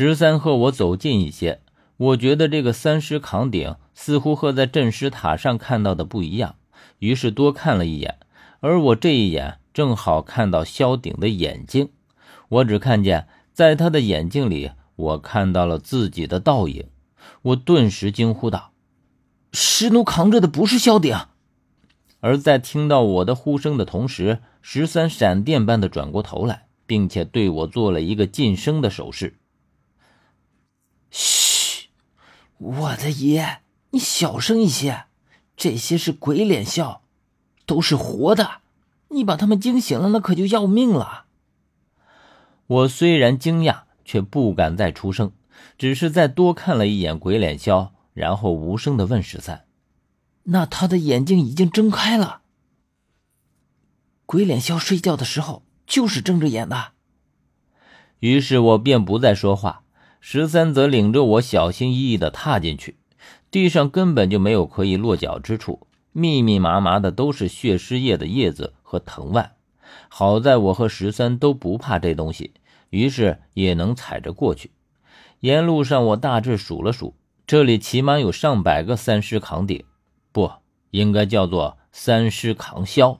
十三和我走近一些，我觉得这个三尸扛鼎似乎和在镇尸塔上看到的不一样，于是多看了一眼。而我这一眼正好看到萧鼎的眼睛，我只看见在他的眼睛里，我看到了自己的倒影。我顿时惊呼道：“石奴扛着的不是萧鼎！”而在听到我的呼声的同时，十三闪电般的转过头来，并且对我做了一个噤声的手势。“我的爷，你小声一些，这些是鬼脸笑。”都是活的，你把他们惊醒了，那可就要命了。我虽然惊讶，却不敢再出声，只是再多看了一眼鬼脸笑，然后无声的问十三：“那他的眼睛已经睁开了？鬼脸笑睡觉的时候就是睁着眼的。”于是我便不再说话，十三则领着我小心翼翼的踏进去，地上根本就没有可以落脚之处。密密麻麻的都是血尸叶的叶子和藤蔓，好在我和十三都不怕这东西，于是也能踩着过去。沿路上我大致数了数，这里起码有上百个三尸扛鼎，不应该叫做三尸扛枭。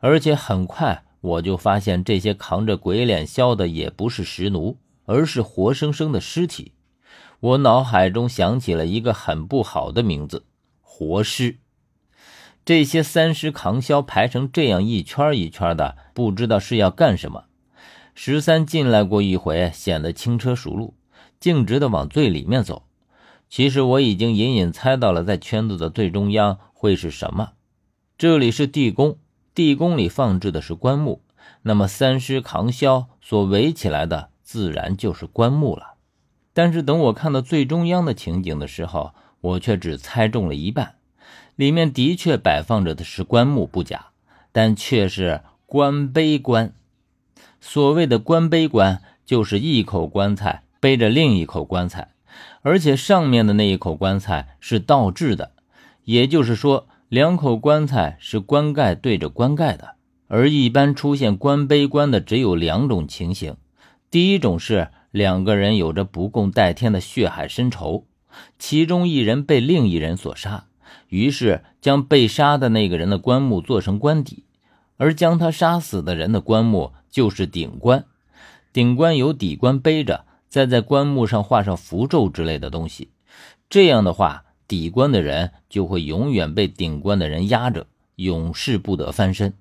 而且很快我就发现，这些扛着鬼脸枭的也不是石奴，而是活生生的尸体。我脑海中想起了一个很不好的名字——活尸。这些三尸扛枭排成这样一圈一圈的，不知道是要干什么。十三进来过一回，显得轻车熟路，径直的往最里面走。其实我已经隐隐猜到了，在圈子的最中央会是什么。这里是地宫，地宫里放置的是棺木，那么三尸扛枭所围起来的，自然就是棺木了。但是等我看到最中央的情景的时候，我却只猜中了一半。里面的确摆放着的是棺木不假，但却是棺碑棺。所谓的棺碑棺，就是一口棺材背着另一口棺材，而且上面的那一口棺材是倒置的，也就是说，两口棺材是棺盖对着棺盖的。而一般出现棺碑棺的只有两种情形：第一种是两个人有着不共戴天的血海深仇，其中一人被另一人所杀。于是将被杀的那个人的棺木做成棺底，而将他杀死的人的棺木就是顶棺。顶棺由底棺背着，再在棺木上画上符咒之类的东西。这样的话，底棺的人就会永远被顶棺的人压着，永世不得翻身。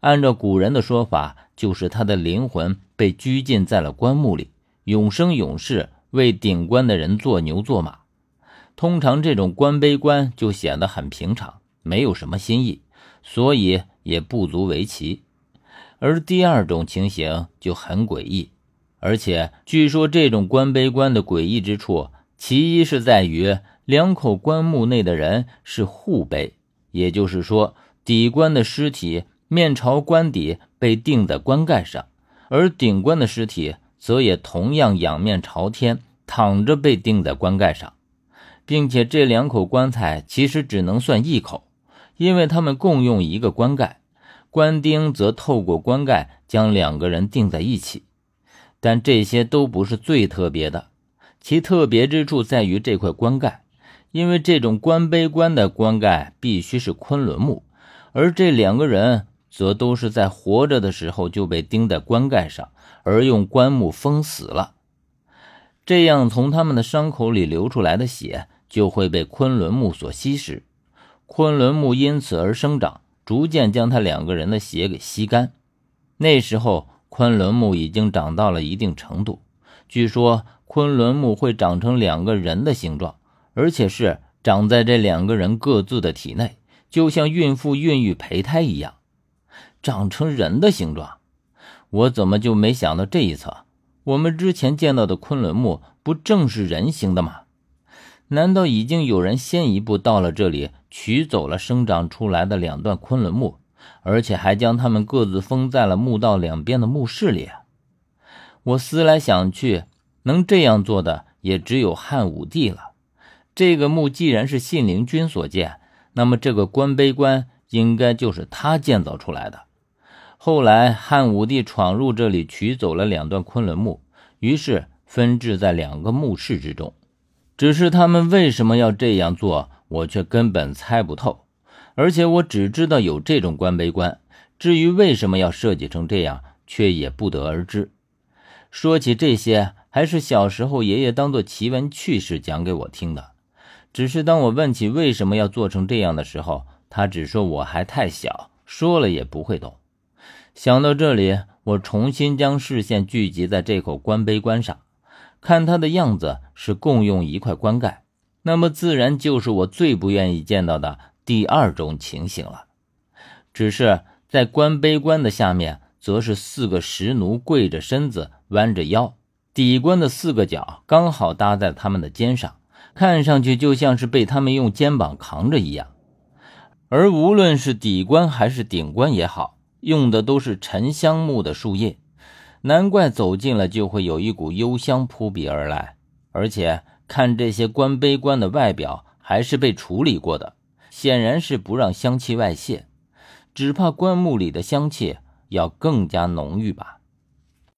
按照古人的说法，就是他的灵魂被拘禁在了棺木里，永生永世为顶棺的人做牛做马。通常这种官碑官就显得很平常，没有什么新意，所以也不足为奇。而第二种情形就很诡异，而且据说这种官碑官的诡异之处，其一是在于两口棺木内的人是互背，也就是说底棺的尸体面朝棺底被钉在棺盖上，而顶棺的尸体则也同样仰面朝天躺着被钉在棺盖上。并且这两口棺材其实只能算一口，因为他们共用一个棺盖，棺钉则透过棺盖将两个人钉在一起。但这些都不是最特别的，其特别之处在于这块棺盖，因为这种棺碑棺的棺盖必须是昆仑木，而这两个人则都是在活着的时候就被钉在棺盖上，而用棺木封死了。这样从他们的伤口里流出来的血。就会被昆仑木所吸食，昆仑木因此而生长，逐渐将他两个人的血给吸干。那时候，昆仑木已经长到了一定程度，据说昆仑木会长成两个人的形状，而且是长在这两个人各自的体内，就像孕妇孕育胚胎一样，长成人的形状。我怎么就没想到这一层？我们之前见到的昆仑木不正是人形的吗？难道已经有人先一步到了这里，取走了生长出来的两段昆仑木，而且还将它们各自封在了墓道两边的墓室里？我思来想去，能这样做的也只有汉武帝了。这个墓既然是信陵君所建，那么这个官碑棺应该就是他建造出来的。后来汉武帝闯入这里，取走了两段昆仑木，于是。分置在两个墓室之中。只是他们为什么要这样做，我却根本猜不透。而且我只知道有这种棺碑棺，至于为什么要设计成这样，却也不得而知。说起这些，还是小时候爷爷当做奇闻趣事讲给我听的。只是当我问起为什么要做成这样的时候，他只说我还太小，说了也不会懂。想到这里，我重新将视线聚集在这口棺碑棺上，看它的样子是共用一块棺盖，那么自然就是我最不愿意见到的第二种情形了。只是在棺碑棺的下面，则是四个石奴跪着身子，弯着腰，底棺的四个角刚好搭在他们的肩上。看上去就像是被他们用肩膀扛着一样，而无论是底棺还是顶棺也好，用的都是沉香木的树叶，难怪走近了就会有一股幽香扑鼻而来。而且看这些棺碑棺的外表，还是被处理过的，显然是不让香气外泄，只怕棺木里的香气要更加浓郁吧。